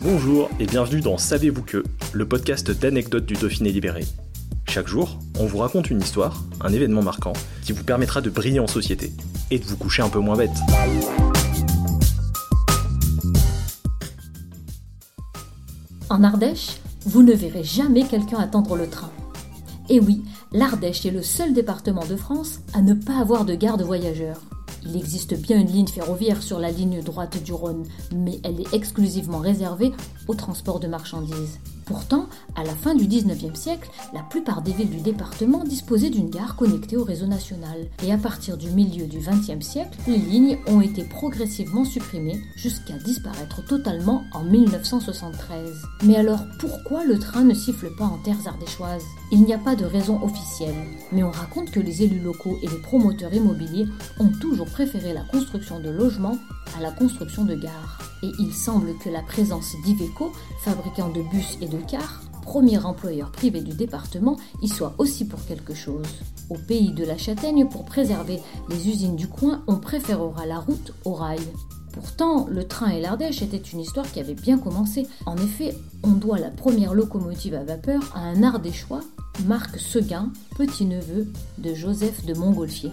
Bonjour et bienvenue dans Savez-vous que, le podcast d'anecdotes du Dauphiné libéré. Chaque jour, on vous raconte une histoire, un événement marquant, qui vous permettra de briller en société et de vous coucher un peu moins bête. En Ardèche, vous ne verrez jamais quelqu'un attendre le train. Et oui, l'Ardèche est le seul département de France à ne pas avoir de gare de voyageurs. Il existe bien une ligne ferroviaire sur la ligne droite du Rhône, mais elle est exclusivement réservée au transport de marchandises. Pourtant, à la fin du 19e siècle, la plupart des villes du département disposaient d'une gare connectée au réseau national. Et à partir du milieu du 20e siècle, les lignes ont été progressivement supprimées jusqu'à disparaître totalement en 1973. Mais alors pourquoi le train ne siffle pas en terres ardéchoises? Il n'y a pas de raison officielle, mais on raconte que les élus locaux et les promoteurs immobiliers ont toujours préféré la construction de logements à la construction de gares. Et il semble que la présence d'Iveco, fabricant de bus et de cars, premier employeur privé du département, y soit aussi pour quelque chose. Au pays de la châtaigne, pour préserver les usines du coin, on préférera la route au rail. Pourtant, le train et l'Ardèche était une histoire qui avait bien commencé. En effet, on doit la première locomotive à vapeur à un Ardéchois, Marc Seguin, petit-neveu de Joseph de Montgolfier.